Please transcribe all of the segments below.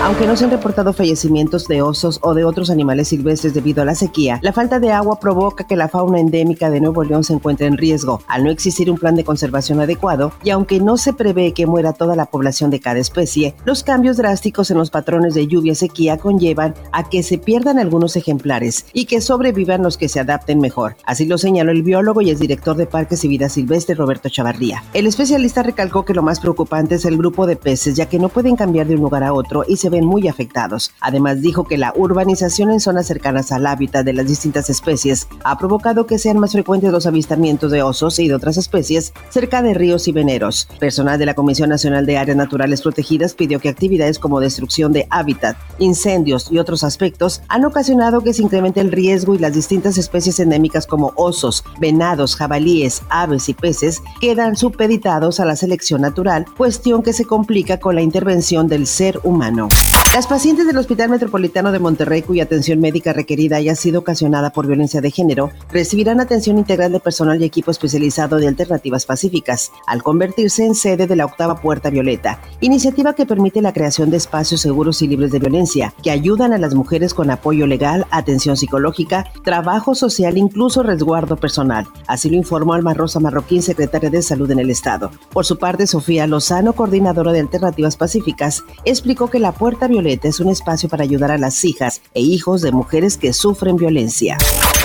Aunque no se han reportado fallecimientos de osos o de otros animales silvestres debido a la sequía, la falta de agua provoca que la fauna endémica de Nuevo León se encuentre en riesgo al no existir un plan de conservación adecuado y aunque no se prevé que muera toda la población de cada especie, los cambios drásticos en los patrones de lluvia y sequía conllevan a que se pierdan algunos ejemplares y que sobrevivan los que se adapten mejor. Así lo señaló el biólogo y exdirector de Parques y Vida Silvestre Roberto Chavarría. El especialista recalcó que lo más preocupante es el grupo de peces ya que no pueden cambiar de un lugar a otro y se ven muy afectados. Además dijo que la urbanización en zonas cercanas al hábitat de las distintas especies ha provocado que sean más frecuentes los avistamientos de osos y de otras especies cerca de ríos y veneros. Personal de la Comisión Nacional de Áreas Naturales Protegidas pidió que actividades como destrucción de hábitat, incendios y otros aspectos han ocasionado que se incremente el riesgo y las distintas especies endémicas como osos, venados, jabalíes, aves y peces quedan supeditados a la selección natural, cuestión que se complica con la intervención del ser humano. Las pacientes del Hospital Metropolitano de Monterrey cuya atención médica requerida haya sido ocasionada por violencia de género recibirán atención integral de personal y equipo especializado de alternativas pacíficas al convertirse en sede de la octava Puerta Violeta, iniciativa que permite la creación de espacios seguros y libres de violencia que ayudan a las mujeres con apoyo legal, atención psicológica, trabajo social, incluso resguardo personal. Así lo informó Alma Rosa Marroquín, secretaria de Salud en el Estado. Por su parte, Sofía Lozano, coordinadora de Alternativas Pacíficas, explicó que la Puerta Violeta es un espacio para ayudar a las hijas e hijos de mujeres que sufren violencia.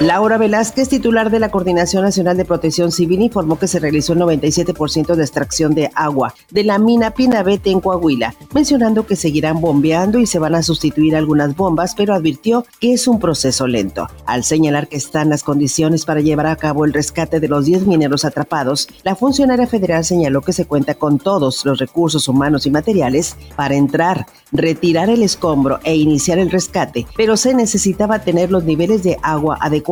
Laura Velázquez, titular de la Coordinación Nacional de Protección Civil, informó que se realizó el 97% de extracción de agua de la mina Pinabete en Coahuila, mencionando que seguirán bombeando y se van a sustituir algunas bombas, pero advirtió que es un proceso lento. Al señalar que están las condiciones para llevar a cabo el rescate de los 10 mineros atrapados, la funcionaria federal señaló que se cuenta con todos los recursos humanos y materiales para entrar, retirar el escombro e iniciar el rescate, pero se necesitaba tener los niveles de agua adecuados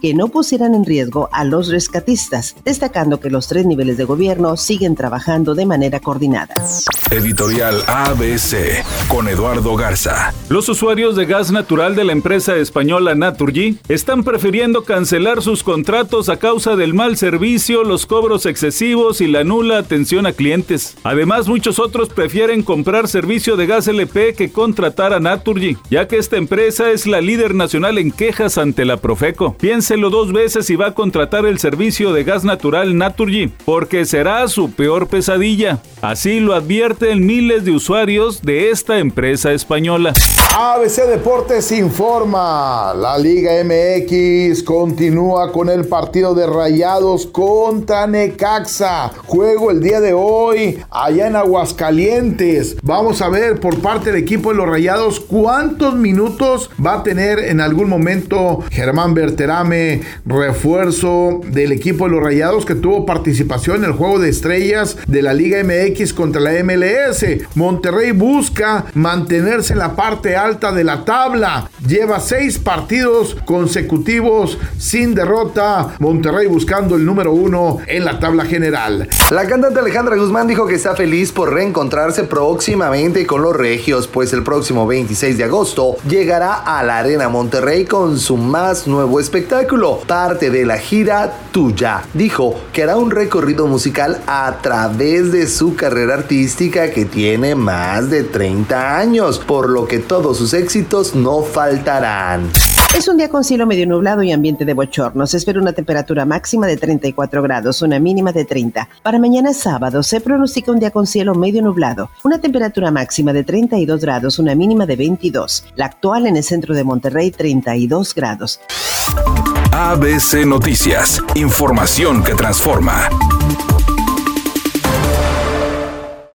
que no pusieran en riesgo a los rescatistas, destacando que los tres niveles de gobierno siguen trabajando de manera coordinada. Editorial ABC con Eduardo Garza. Los usuarios de gas natural de la empresa española Naturgy están prefiriendo cancelar sus contratos a causa del mal servicio, los cobros excesivos y la nula atención a clientes. Además, muchos otros prefieren comprar servicio de gas LP que contratar a Naturgy, ya que esta empresa es la líder nacional en quejas ante la Piénselo dos veces si va a contratar el servicio de gas natural Naturgy, porque será su peor pesadilla. Así lo advierten miles de usuarios de esta empresa española. ABC Deportes informa. La Liga MX continúa con el partido de Rayados contra Necaxa. Juego el día de hoy allá en Aguascalientes. Vamos a ver por parte del equipo de los Rayados cuántos minutos va a tener en algún momento Germán Berterame, refuerzo del equipo de los Rayados que tuvo participación en el juego de estrellas de la Liga MX contra la MLS. Monterrey busca mantenerse en la parte alta de la tabla. Lleva seis partidos consecutivos sin derrota. Monterrey buscando el número uno en la tabla general. La cantante Alejandra Guzmán dijo que está feliz por reencontrarse próximamente con los regios, pues el próximo 26 de agosto llegará a la Arena Monterrey con su más nuevo espectáculo, parte de la gira Tuya. Dijo que hará un recorrido musical a través de su carrera artística que tiene más de 30 años, por lo que todo sus éxitos no faltarán. Es un día con cielo medio nublado y ambiente de bochorno. Se espera una temperatura máxima de 34 grados, una mínima de 30. Para mañana sábado se pronostica un día con cielo medio nublado, una temperatura máxima de 32 grados, una mínima de 22. La actual en el centro de Monterrey, 32 grados. ABC Noticias, información que transforma.